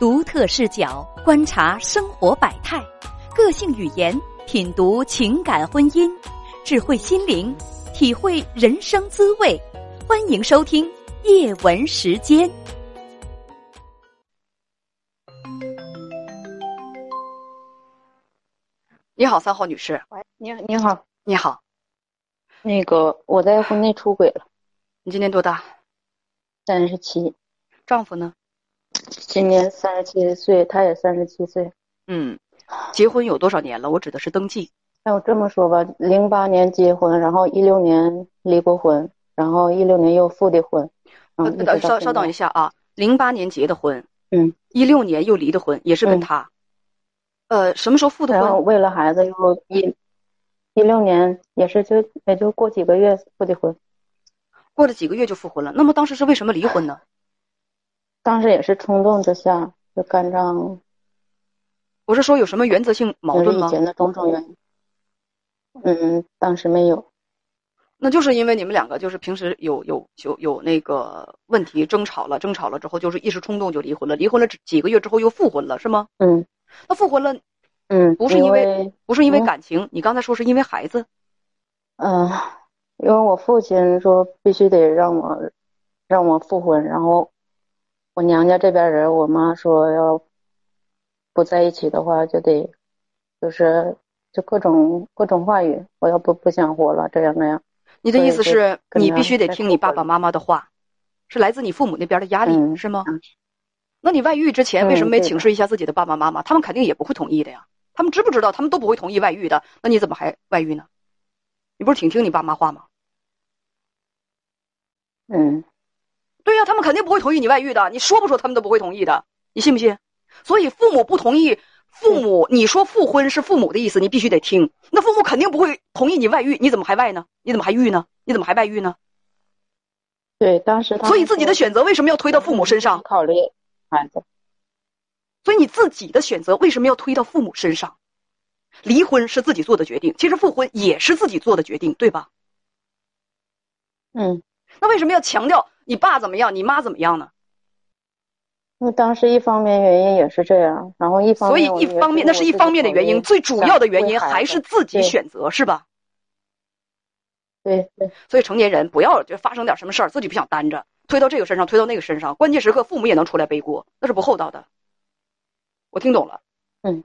独特视角观察生活百态，个性语言品读情感婚姻，智慧心灵体会人生滋味。欢迎收听夜文时间。你好，三号女士。喂，你你好，你好。那个我在婚内出轨了。你今年多大？三十七。丈夫呢？今年三十七岁，他也三十七岁。嗯，结婚有多少年了？我指的是登记。那我这么说吧，零八年结婚，然后一六年离过婚，然后一六年又复的婚。呃，稍稍等一下啊，零八年结的婚，嗯，一六年又离的婚，也是跟他。呃，什么时候复的婚？为了孩子又一，一六年也是就也就过几个月复的婚。过了几个月就复婚了，那么当时是为什么离婚呢？当时也是冲动之下就干仗。我是说有什么原则性矛盾吗？以前的种种原因。嗯，当时没有。那就是因为你们两个就是平时有有有有那个问题争吵了，争吵了之后就是一时冲动就离婚了，离婚了几个月之后又复婚了，是吗？嗯。那复婚了，嗯，不是因为不是因为感情，你刚才说是因为孩子。嗯，因为我父亲说必须得让我让我复婚，然后。我娘家这边人，我妈说要不在一起的话，就得就是就各种各种话语，我要不不想活了，这样那样。你的意思是你必须得听你爸爸妈妈的话，是来自你父母那边的压力，是吗？那你外遇之前为什么没请示一下自己的爸爸妈妈？他们肯定也不会同意的呀。他们知不知道？他们都不会同意外遇的。那你怎么还外遇呢？你不是挺听你爸妈话吗？嗯。对呀，他们肯定不会同意你外遇的。你说不说，他们都不会同意的。你信不信？所以父母不同意，父母你说复婚是父母的意思，你必须得听。那父母肯定不会同意你外遇，你怎么还外呢？你怎么还遇呢？你怎么还外遇呢？对，当时所以自己的选择为什么要推到父母身上？考虑孩子。所以你自己的选择为什么要推到父母身上？离婚是自己做的决定，其实复婚也是自己做的决定，对吧？嗯。那为什么要强调？你爸怎么样？你妈怎么样呢？那当时一方面原因也是这样，然后一方所以一方面那是一方面的原因，最主要的原因还是自己选择，是吧？对对。所以成年人不要就发生点什么事儿，自己不想担着，推到这个身上，推到那个身上，关键时刻父母也能出来背锅，那是不厚道的。我听懂了。嗯。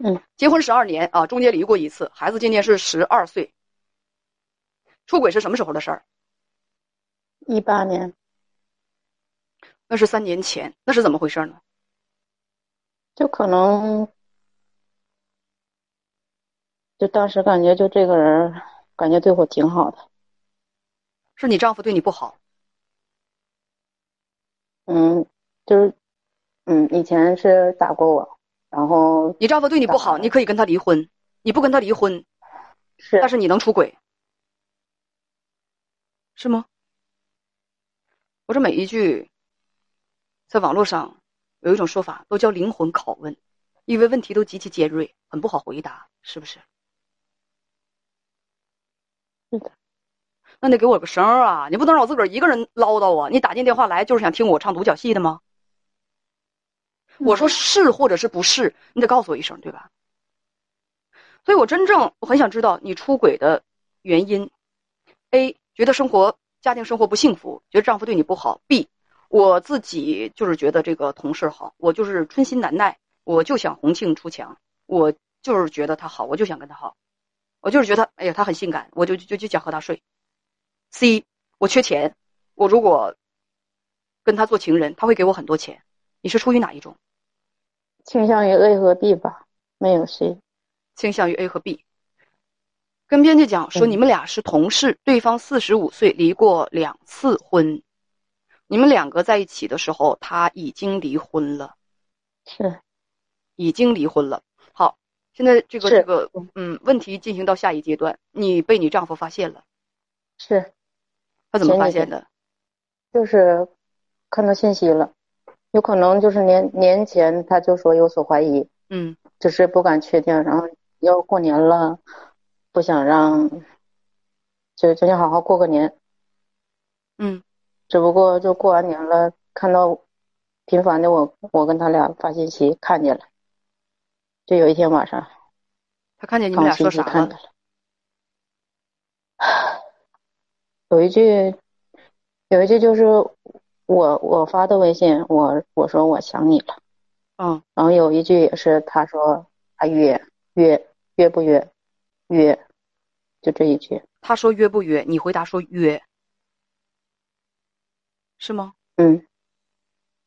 嗯。结婚十二年啊，中间离过一次，孩子今年是十二岁。出轨是什么时候的事儿？一八年，那是三年前，那是怎么回事呢？就可能，就当时感觉就这个人，感觉对我挺好的。是你丈夫对你不好？嗯，就是，嗯，以前是打过我，然后你丈夫对你不好，你可以跟他离婚，你不跟他离婚，是，但是你能出轨，是吗？我这每一句，在网络上有一种说法，都叫灵魂拷问，因为问题都极其尖锐，很不好回答，是不是？是的。那得给我个声儿啊！你不能让我自个儿一个人唠叨啊！你打进电话来就是想听我唱独角戏的吗？我说是或者是不是，你得告诉我一声，对吧？所以我真正我很想知道你出轨的原因。A 觉得生活。家庭生活不幸福，觉得丈夫对你不好。B，我自己就是觉得这个同事好，我就是春心难耐，我就想红杏出墙，我就是觉得他好，我就想跟他好，我就是觉得哎呀他很性感，我就就就想和他睡。C，我缺钱，我如果跟他做情人，他会给我很多钱。你是出于哪一种？倾向于 A 和 B 吧，没有 C，倾向于 A 和 B。跟编辑讲说，你们俩是同事，对方四十五岁，离过两次婚。你们两个在一起的时候，他已经离婚了，是，已经离婚了。好，现在这个这个嗯，问题进行到下一阶段，你被你丈夫发现了，是，他怎么发现的？就是看到信息了，有可能就是年年前他就说有所怀疑，嗯，只是不敢确定，然后要过年了。不想让，就就想好好过个年。嗯，只不过就过完年了，看到频繁的我我跟他俩发信息看见了，就有一天晚上，他看见你们俩说啥了？了，有一句，有一句就是我我发的微信，我我说我想你了，嗯，然后有一句也是他说他约约约不约约，就这一句。他说约不约？你回答说约，是吗？嗯，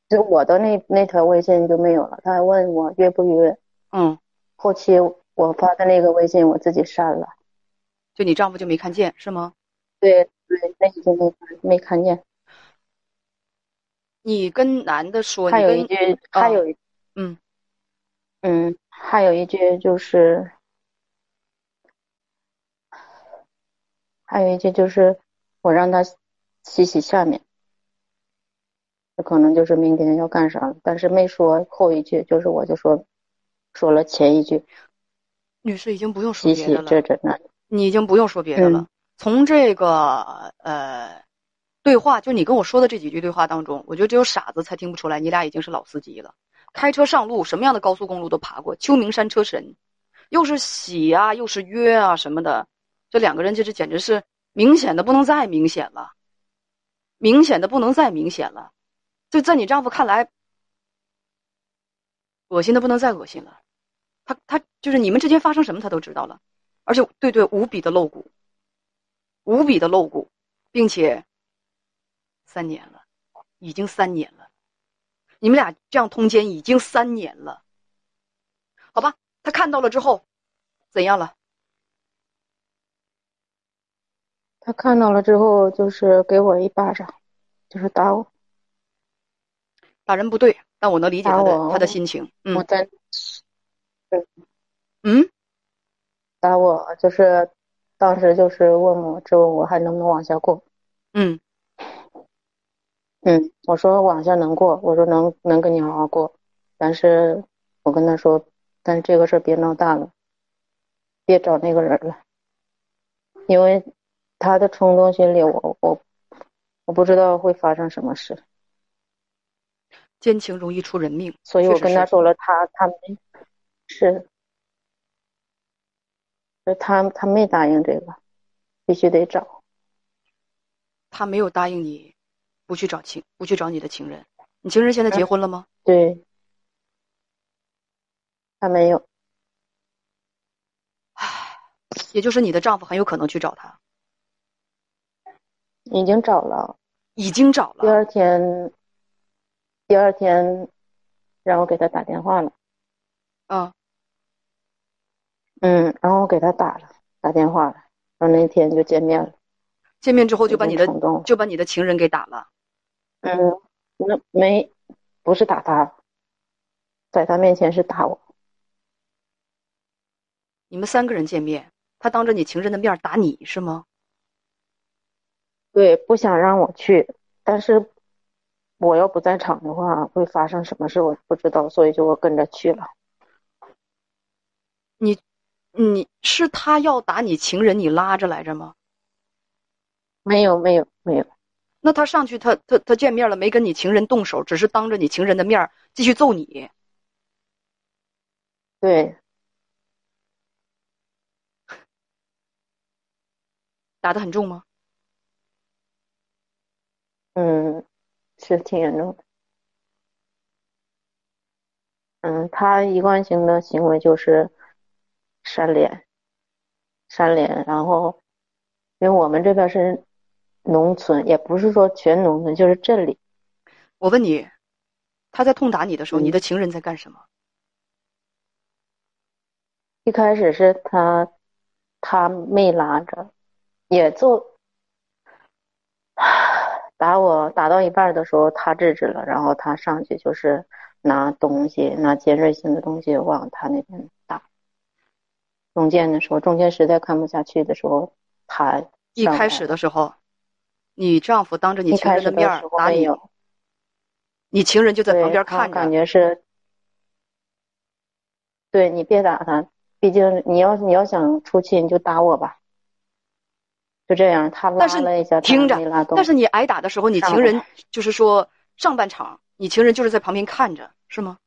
就我的那那条微信就没有了。他还问我约不约？嗯，后期我发的那个微信我自己删了。就你丈夫就没看见是吗？对对，那已经没没看见。你跟男的说，还有一句，还有一，嗯嗯，还有一句就是。还有一句就是，我让他洗洗下面，这可能就是明天要干啥了，但是没说后一句，就是我就说，说了前一句。女士已经不用说别的了，洗洗这这那，你已经不用说别的了。从这个呃对话，就你跟我说的这几句对话当中，我觉得只有傻子才听不出来，你俩已经是老司机了。开车上路，什么样的高速公路都爬过，秋名山车神，又是洗啊，又是约啊什么的。这两个人就是简直是明显的不能再明显了，明显的不能再明显了，就在你丈夫看来，恶心的不能再恶心了。他他就是你们之间发生什么他都知道了，而且对对无比的露骨，无比的露骨，并且三年了，已经三年了，你们俩这样通奸已经三年了，好吧？他看到了之后，怎样了？他看到了之后，就是给我一巴掌，就是打我。打人不对，但我能理解他的他的心情。嗯，我在，嗯，嗯，打我就是当时就是问我，质问我还能不能往下过。嗯，嗯，我说往下能过，我说能能跟你好好过，但是我跟他说，但是这个事儿别闹大了，别找那个人了，因为。他的冲动心理，我我我不知道会发生什么事。奸情容易出人命，所以我跟他说了，他他没是，他他没答应这个，必须得找。他没有答应你，不去找情，不去找你的情人。你情人现在结婚了吗？对，他没有。唉，也就是你的丈夫很有可能去找他。已经找了，已经找了。第二天，第二天，让我给他打电话了。嗯，嗯，然后我给他打了打电话了，然后那天就见面了。见面之后就把你的就把你的情人给打了。嗯，那没，不是打他，在他面前是打我。你们三个人见面，他当着你情人的面打你是吗？对，不想让我去，但是我要不在场的话，会发生什么事我不知道，所以就我跟着去了。你，你是他要打你情人，你拉着来着吗？没有，没有，没有。那他上去，他他他见面了，没跟你情人动手，只是当着你情人的面继续揍你。对，打的很重吗？嗯，是挺严重的。嗯，他一贯性的行为就是扇脸，扇脸，然后因为我们这边是农村，也不是说全农村，就是镇里。我问你，他在痛打你的时候，你的情人在干什么？一开始是他，他没拉着，也揍。打我打到一半的时候，他制止了，然后他上去就是拿东西，拿尖锐性的东西往他那边打。中间的时候，中间实在看不下去的时候，他一开始的时候，你丈夫当着你情人的面打你，你情人就在旁边看着，感觉是，对你别打他，毕竟你要你要想出气，你就打我吧。就这样，他拉了一下，听着。但是你挨打的时候，你情人就是说上半场你情人就是在旁边看着，是吗？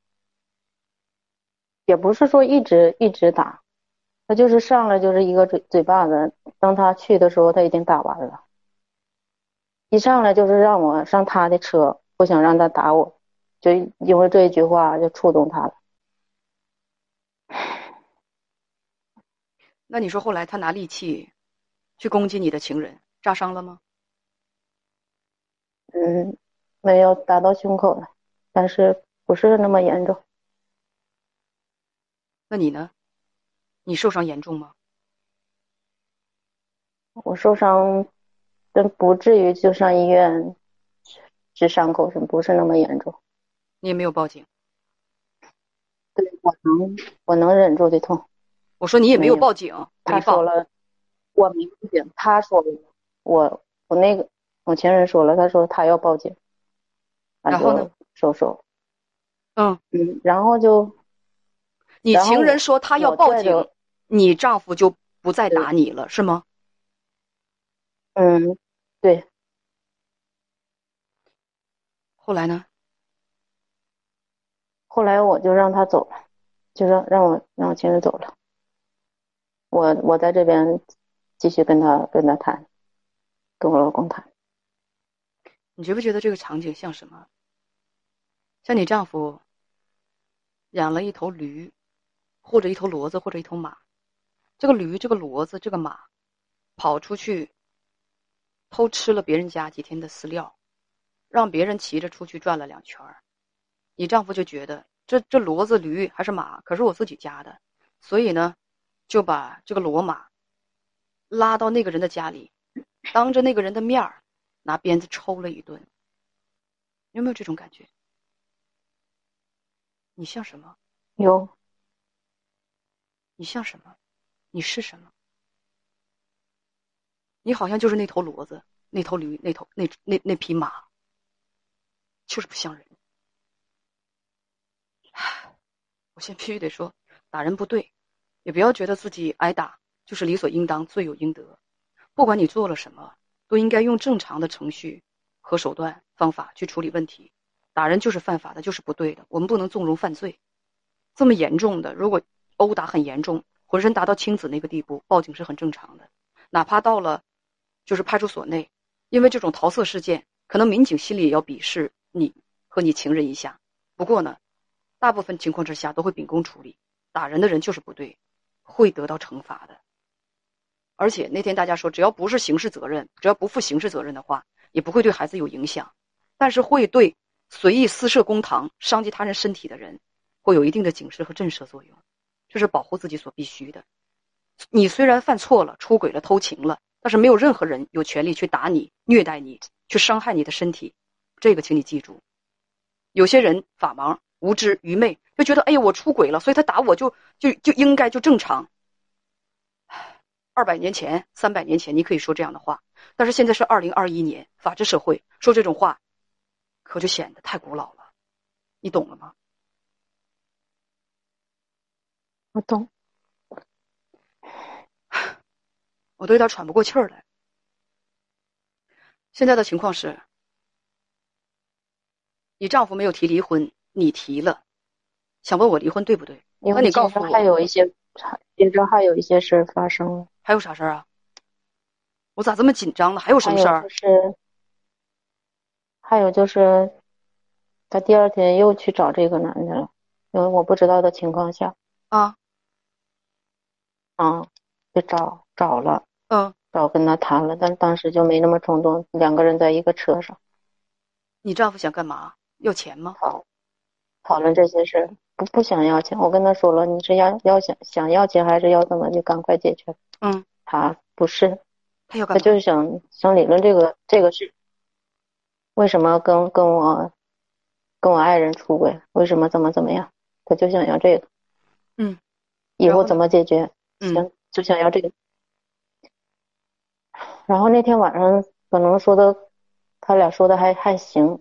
也不是说一直一直打，他就是上来就是一个嘴嘴巴子。当他去的时候，他已经打完了。一上来就是让我上他的车，不想让他打我，就因为这一句话就触动他了。那你说后来他拿利器去攻击你的情人，扎伤了吗？嗯，没有打到胸口了，但是不是那么严重。那你呢？你受伤严重吗？我受伤，但不至于就上医院治伤口，是不是那么严重？你也没有报警。对，我能，我能忍住的痛。我说你也没有报警，他说了，我没报警。他说我我那个我情人说了，他说他要报警。然后呢？收手。嗯嗯，然后就，你情人说他要报警，你丈夫就不再打你了，是吗？嗯，对。后来呢？后来我就让他走了，就让让我让我情人走了。我我在这边继续跟他跟他谈，跟我老公谈。你觉不觉得这个场景像什么？像你丈夫养了一头驴，或者一头骡子，或者一头马。这个驴、这个骡子、这个马跑出去偷吃了别人家几天的饲料，让别人骑着出去转了两圈儿。你丈夫就觉得这这骡子、驴还是马，可是我自己家的，所以呢。就把这个骡马拉到那个人的家里，当着那个人的面儿拿鞭子抽了一顿。有没有这种感觉？你像什么？有。你像什么？你是什么？你好像就是那头骡子、那头驴、那头那那那匹马，就是不像人。我先必须得说，打人不对。也不要觉得自己挨打就是理所应当、罪有应得。不管你做了什么，都应该用正常的程序和手段方法去处理问题。打人就是犯法的，就是不对的。我们不能纵容犯罪。这么严重的，如果殴打很严重，浑身达到青紫那个地步，报警是很正常的。哪怕到了就是派出所内，因为这种桃色事件，可能民警心里也要鄙视你和你情人一下。不过呢，大部分情况之下都会秉公处理。打人的人就是不对。会得到惩罚的，而且那天大家说，只要不是刑事责任，只要不负刑事责任的话，也不会对孩子有影响，但是会对随意私设公堂、伤及他人身体的人，会有一定的警示和震慑作用，这是保护自己所必须的。你虽然犯错了、出轨了、偷情了，但是没有任何人有权利去打你、虐待你、去伤害你的身体，这个请你记住。有些人法盲。无知愚昧，就觉得哎呀，我出轨了，所以他打我就就就应该就正常。二百年前、三百年前，你可以说这样的话，但是现在是二零二一年，法治社会，说这种话，可就显得太古老了。你懂了吗？我懂。我都有点喘不过气儿来。现在的情况是，你丈夫没有提离婚。你提了，想问我离婚对不对？那你告诉我，还有一些，接着还有一些事发生了。还有啥事儿啊？我咋这么紧张呢？还有什么事儿？就是，还有就是，他第二天又去找这个男的了，因为我不知道的情况下。啊。啊，就找找了。嗯。找跟他谈了，但当时就没那么冲动。两个人在一个车上。你丈夫想干嘛？要钱吗？好。讨论这些事，不不想要钱。我跟他说了，你是要要想想要钱，还是要怎么就赶快解决？嗯，他不是，他要他就是想想理论这个这个事。为什么跟跟我跟我爱人出轨？为什么怎么怎么样？他就想要这个。嗯，以后怎么解决？嗯，就想要这个。然后那天晚上可能说的，他俩说的还还行。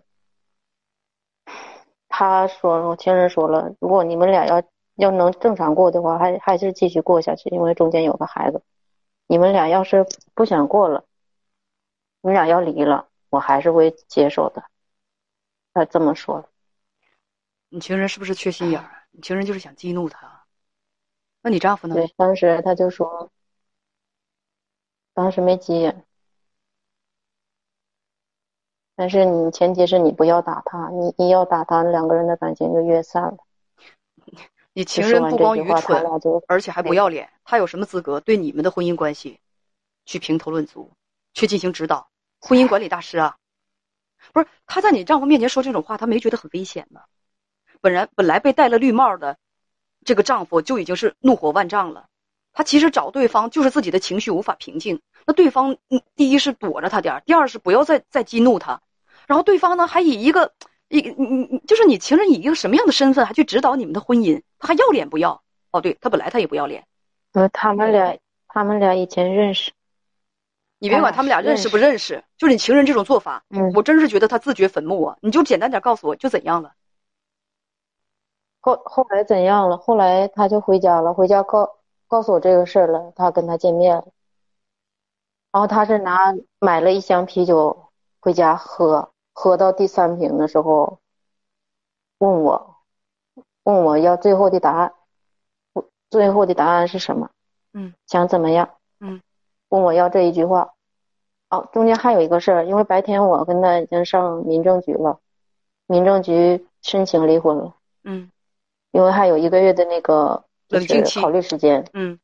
他说：“我情人说了，如果你们俩要要能正常过的话，还还是继续过下去，因为中间有个孩子。你们俩要是不想过了，你俩要离了，我还是会接受的。他这么说的。你情人是不是缺心眼儿？你情人就是想激怒他。那你丈夫呢？对，当时他就说，当时没急眼，但是你前提是你不要打他，你一要打他，两个人的感情就越散了。你情人不光愚蠢，而且还不要脸，他有什么资格对你们的婚姻关系去评头论足，去进行指导？婚姻管理大师啊，不是他在你丈夫面前说这种话，他没觉得很危险吗？本来本来被戴了绿帽的这个丈夫就已经是怒火万丈了，他其实找对方就是自己的情绪无法平静。那对方，嗯，第一是躲着他点儿，第二是不要再再激怒他，然后对方呢还以一个一你你你就是你情人以一个什么样的身份还去指导你们的婚姻，他还要脸不要？哦，对他本来他也不要脸，呃，他们俩他们俩以前认识，你别管他们俩认识不认识，就是你情人这种做法，嗯，我真是觉得他自掘坟墓啊！你就简单点告诉我就怎样了？后后来怎样了？后来他就回家了，回家告告诉我这个事儿了，他跟他见面了，然后他是拿买了一箱啤酒回家喝，喝到第三瓶的时候，问我问我要最后的答案，最后的答案是什么？嗯，想怎么样？嗯，问我要这一句话。哦，中间还有一个事儿，因为白天我跟他已经上民政局了，民政局申请离婚了。嗯因为还有一个月的那个就冷静期是考虑时间，嗯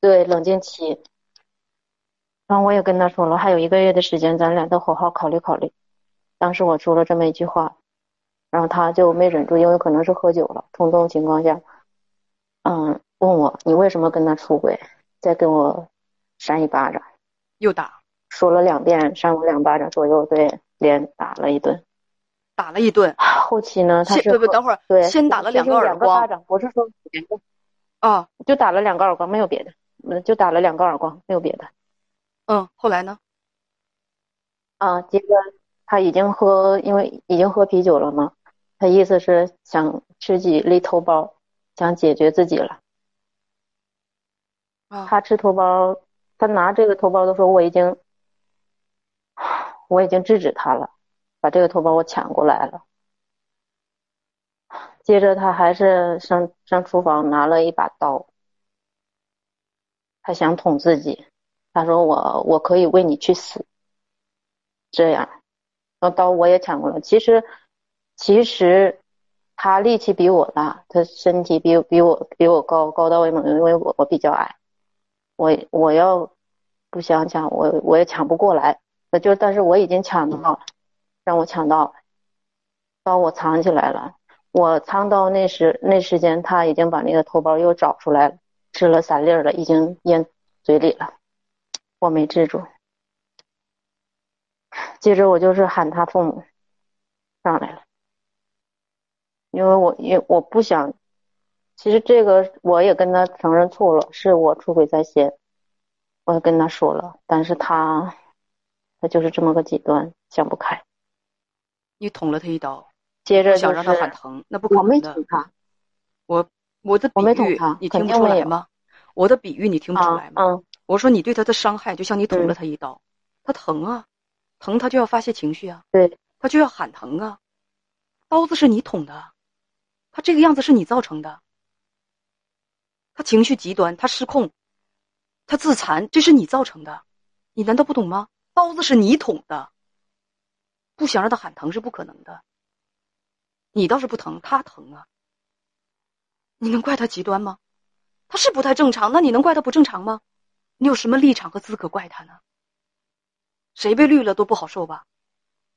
对冷静期。然后我也跟他说了，还有一个月的时间，咱俩都好好考虑考虑。当时我说了这么一句话，然后他就没忍住，因为可能是喝酒了，冲动情况下，嗯，问我你为什么跟他出轨，再给我扇一巴掌，又打说了两遍，扇我两巴掌左右，对，连打了一顿。打了一顿，后期呢，他是先不不，等会儿对，先打了两个耳光不是说。啊，就打了两个耳光，没有别的，嗯，就打了两个耳光，没有别的。嗯，后来呢？啊，接着他已经喝，因为已经喝啤酒了嘛，他意思是想吃几粒头孢，想解决自己了。啊，他吃头孢，他拿这个头孢的时候，我已经，我已经制止他了，把这个头孢我抢过来了。接着他还是上上厨房拿了一把刀，他想捅自己，他说我我可以为你去死，这样，那刀我也抢过来。其实其实他力气比我大，他身体比比我比我高，高大威猛，因为我我比较矮，我我要不想抢，我我也抢不过来，那就但是我已经抢到了，让我抢到，刀我藏起来了。我藏到那时那时间，他已经把那个头孢又找出来了，吃了三粒了，已经咽嘴里了，我没治住。接着我就是喊他父母上来了，因为我因为我不想，其实这个我也跟他承认错了，是我出轨在先，我也跟他说了，但是他他就是这么个极端，想不开。你捅了他一刀，接着就是想让他喊疼，那不可我没。捅他我我的比我没捅喻他你听不出来吗？我的比喻你听不出啊来吗？嗯我说你对他的伤害，就像你捅了嗯他一刀，他疼啊，疼他就要发泄情绪啊，对他就要喊疼啊。刀子是你捅的，他这个样子是你造成的。他情绪极端，他失控，他自残，这是你造成的，你难道不懂吗？刀子是你捅的，不想让他喊疼是不可能的。你倒是不疼，他疼啊。你能怪他极端吗？他是不太正常，那你能怪他不正常吗？你有什么立场和资格怪他呢？谁被绿了都不好受吧，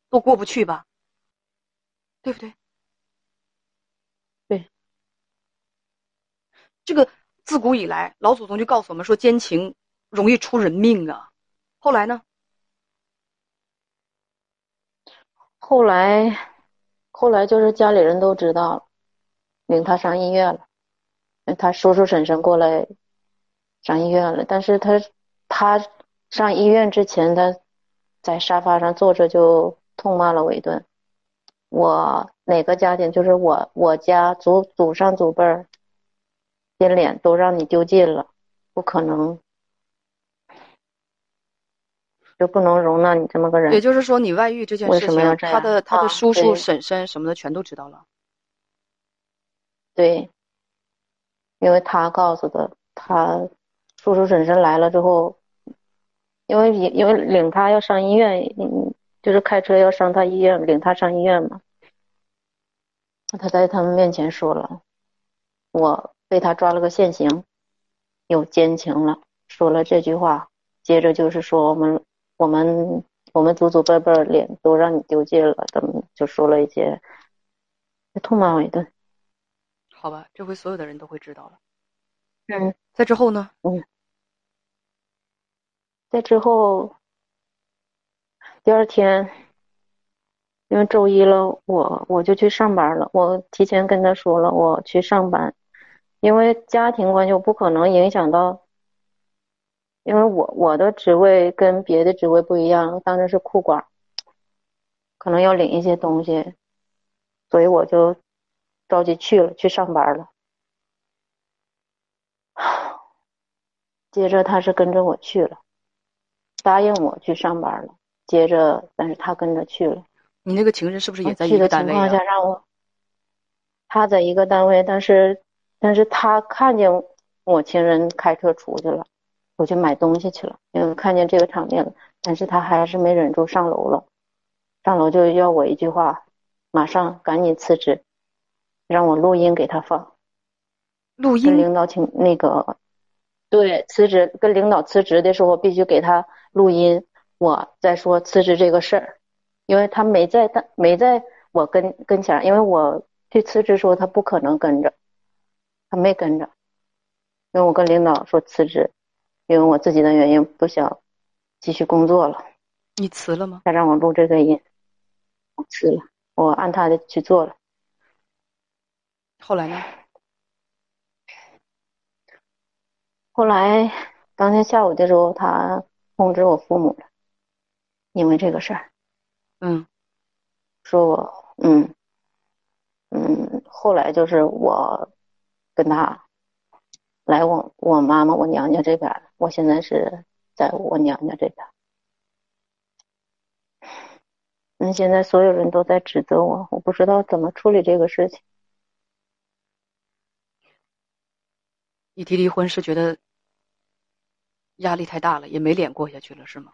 都过不去吧，对不对？对。这个自古以来，老祖宗就告诉我们说，奸情容易出人命啊。后来呢？后来，后来就是家里人都知道了，领他上医院了。他叔叔婶婶过来上医院了，但是他他上医院之前，他在沙发上坐着就痛骂了我一顿。我哪个家庭就是我我家祖祖上祖辈儿，连脸都让你丢尽了，不可能。就不能容纳你这么个人。也就是说，你外遇这件为事情，什么要这样他的他的啊叔叔、对婶婶什么的全都知道了。对，因为他告诉的，他叔叔婶婶来了之后，因为因为领他要上医院，嗯，就是开车要上他医院，领他上医院嘛。他在他们面前说了，我被他抓了个现行，有奸情了，说了这句话，接着就是说我们我们我们祖祖辈辈儿脸都让你丢尽了，怎么就说了一些，痛骂我一顿。好吧，这回所有的人都会知道了。嗯。在之后呢？在之后，第二天，因为周一了，我我就去上班了。我提前跟他说了，我去上班，因为家庭关系，我不可能影响到，因为我我的职位跟别的职位不一样，当时是库管，可能要领一些东西，所以我就着急去了，去上班了。接着他是跟着我去了。答应我去上班了，接着，但是他跟着去了。你那个情人是不是也在一去的个单位啊情况下？让我，他在一个单位，但是，但是他看见我情人开车出去了，我去买东西去了，因为看见这个场面了，但是他还是没忍住上楼了，上楼就要我一句话，马上赶紧辞职，让我录音给他放。录音领导请那个，对，辞职跟领导辞职的时候必须给他录音，我在说辞职这个事儿，因为他没在他没在我跟跟前，因为我去辞职时候他不可能跟着，他没跟着，因为我跟领导说辞职，因为我自己的原因不想继续工作了，你辞了吗？他让我录这个音，我辞了，我按他的去做了。后来呢？后来当天下午的时候，他通知我父母了，因为这个事儿，嗯，说我嗯嗯，后来就是我跟他来我我妈妈我娘家这边儿，我现在是在我娘家这边儿。嗯，现在所有人都在指责我，我不知道怎么处理这个事情。你提离婚是觉得压力太大了，也没脸过下去了，是吗？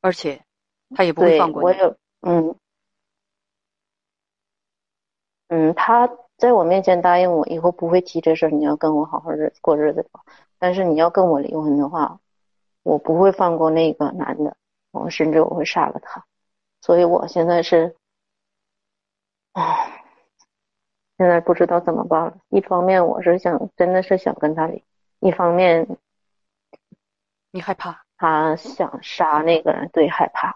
而且他也不会，放过你。我有，嗯，嗯，他在我面前答应我以后不会提这事儿，你要跟我好好日子过日子吧。但是你要跟我离婚的话，我不会放过那个男的，我甚至我会杀了他。所以我现在是，啊，现在不知道怎么办了。一方面我是想，真的是想跟他离，一方面你害怕？他想杀那个人，对，害怕。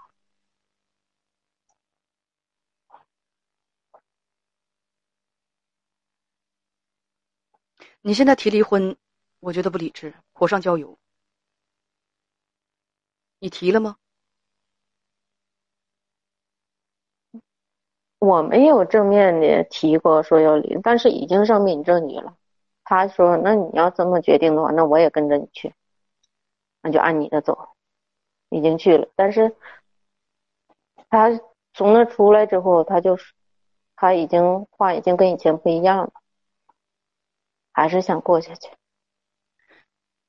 你现在提离婚，我觉得不理智，火上浇油。你提了吗？我没有正面的提过说要离，但是已经上民政局了。他说：“那你要这么决定的话，那我也跟着你去，那就按你的走。”已经去了，但是他从那出来之后，他就是他已经话已经跟以前不一样了，还是想过下去。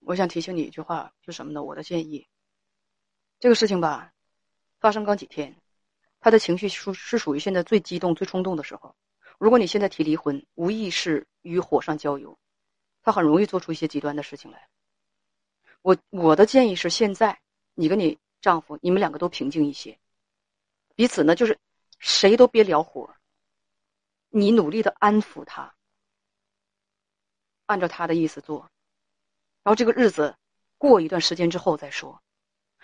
我想提醒你一句话，是什么呢？我的建议，这个事情吧，发生刚几天，他的情绪属是属于现在最激动、最冲动的时候。如果你现在提离婚，无疑是与火上浇油，他很容易做出一些极端的事情来。我我的建议是，现在你跟你丈夫，你们两个都平静一些，彼此呢就是谁都别聊火，你努力的安抚他，按照他的意思做。然后这个日子过一段时间之后再说，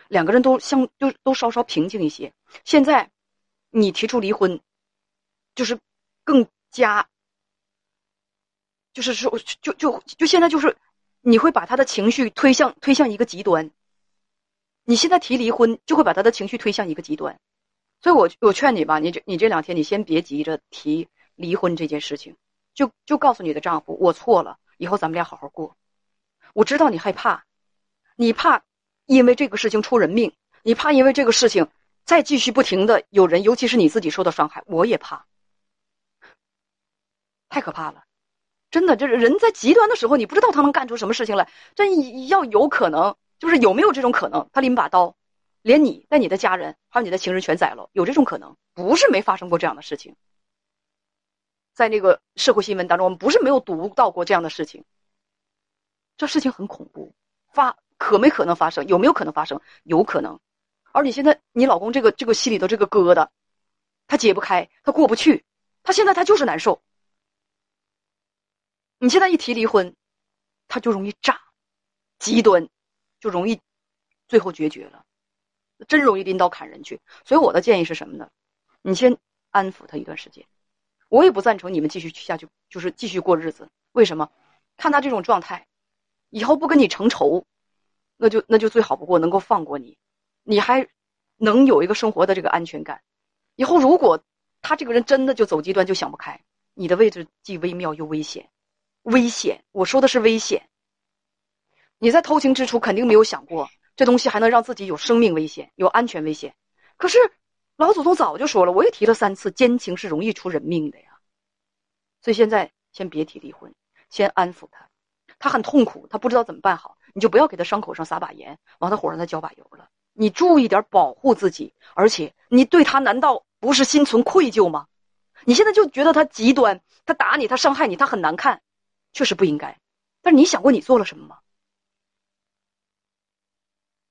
两个人都相就都稍稍平静一些。现在你提出离婚，就是更加，就是说就就就现在就是你会把他的情绪推向推向一个极端。你现在提离婚，就会把他的情绪推向一个极端。所以我我劝你吧，你这你这两天你先别急着提离婚这件事情，就就告诉你的丈夫，我错了，以后咱们俩好好过。我知道你害怕，你怕因为这个事情出人命，你怕因为这个事情再继续不停的有人，尤其是你自己受到伤害，我也怕，太可怕了，真的，就是人在极端的时候，你不知道他能干出什么事情来。这要有可能，就是有没有这种可能？他拎把刀，连你带你的家人还有你的情人全宰了，有这种可能？不是没发生过这样的事情，在那个社会新闻当中，我们不是没有读到过这样的事情。这事情很恐怖，发可没可能发生？有没有可能发生？有可能。而你现在，你老公这个这个心里头这个疙瘩，他解不开，他过不去，他现在他就是难受。你现在一提离婚，他就容易炸，极端，就容易最后决绝了，真容易拎刀砍人去。所以我的建议是什么呢？你先安抚他一段时间。我也不赞成你们继续下去，就是继续过日子。为什么？看他这种状态。以后不跟你成仇，那就那就最好不过，能够放过你，你还能有一个生活的这个安全感。以后如果他这个人真的就走极端，就想不开，你的位置既微妙又危险，危险。我说的是危险。你在偷情之初肯定没有想过，这东西还能让自己有生命危险、有安全危险。可是老祖宗早就说了，我也提了三次，奸情是容易出人命的呀。所以现在先别提离婚，先安抚他。他很痛苦，他不知道怎么办好，你就不要给他伤口上撒把盐，往他火上再浇把油了。你注意点保护自己，而且你对他难道不是心存愧疚吗？你现在就觉得他极端，他打你，他伤害你，他很难看，确实不应该。但是你想过你做了什么吗？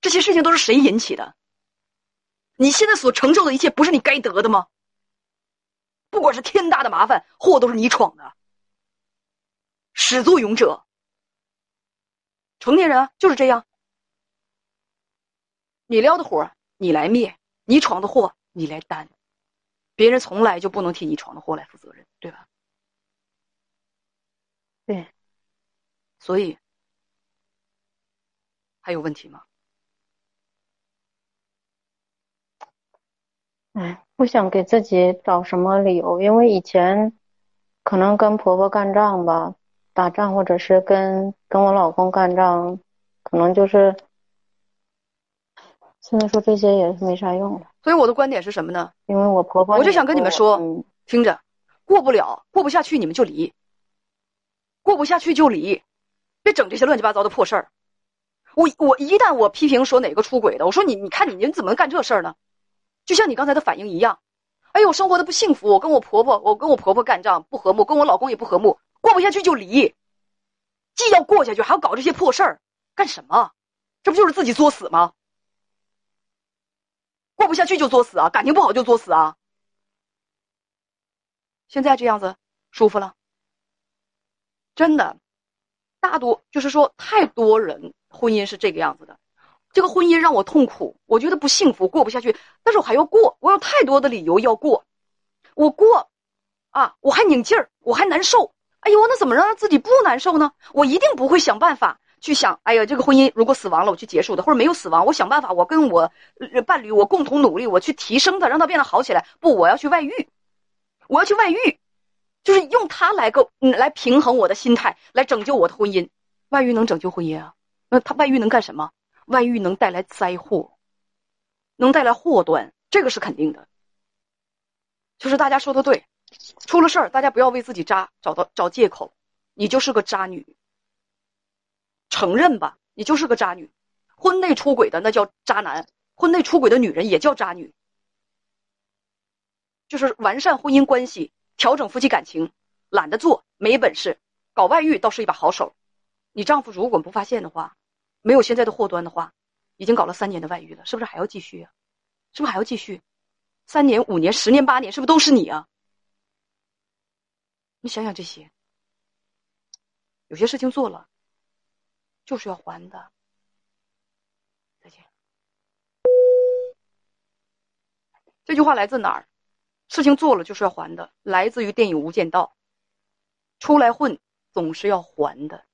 这些事情都是谁引起的？你现在所承受的一切不是你该得的吗？不管是天大的麻烦，祸都是你闯的。始作俑者。成年人就是这样，你撩的火你来灭，你闯的祸你来担，别人从来就不能替你闯的祸来负责任，对吧？对，所以还有问题吗？哎，不想给自己找什么理由，因为以前可能跟婆婆干仗吧。打仗，或者是跟跟我老公干仗，可能就是现在说这些也是没啥用了。所以我的观点是什么呢？因为我婆婆，我就想跟你们说，听着，过不了，过不下去，你们就离。过不下去就离，别整这些乱七八糟的破事儿。我我一旦我批评说哪个出轨的，我说你你看你你怎么能干这事儿呢？就像你刚才的反应一样，哎呦，生活的不幸福，我跟我婆婆，我跟我婆婆干仗不和睦，跟我老公也不和睦。过不下去就离，既要过下去，还要搞这些破事儿，干什么？这不就是自己作死吗？过不下去就作死啊，感情不好就作死啊。现在这样子舒服了，真的，大多就是说，太多人婚姻是这个样子的，这个婚姻让我痛苦，我觉得不幸福，过不下去，但是我还要过，我有太多的理由要过，我过，啊，我还拧劲儿，我还难受。哎呦，那怎么让自己不难受呢？我一定不会想办法去想，哎呀，这个婚姻如果死亡了，我去结束的，或者没有死亡，我想办法，我跟我伴侣，我共同努力，我去提升它，让它变得好起来。不，我要去外遇，我要去外遇，就是用它来个来平衡我的心态，来拯救我的婚姻。外遇能拯救婚姻啊？那他外遇能干什么？外遇能带来灾祸，能带来祸端，这个是肯定的。就是大家说的对。出了事儿，大家不要为自己渣找到找借口，你就是个渣女。承认吧，你就是个渣女。婚内出轨的那叫渣男，婚内出轨的女人也叫渣女。就是完善婚姻关系、调整夫妻感情，懒得做，没本事，搞外遇倒是一把好手。你丈夫如果不发现的话，没有现在的祸端的话，已经搞了三年的外遇了，是不是还要继续啊？是不是还要继续？三年、五年、十年、八年，是不是都是你啊？你想想这些，有些事情做了，就是要还的。再见。这句话来自哪儿？事情做了就是要还的，来自于电影《无间道》。出来混总是要还的。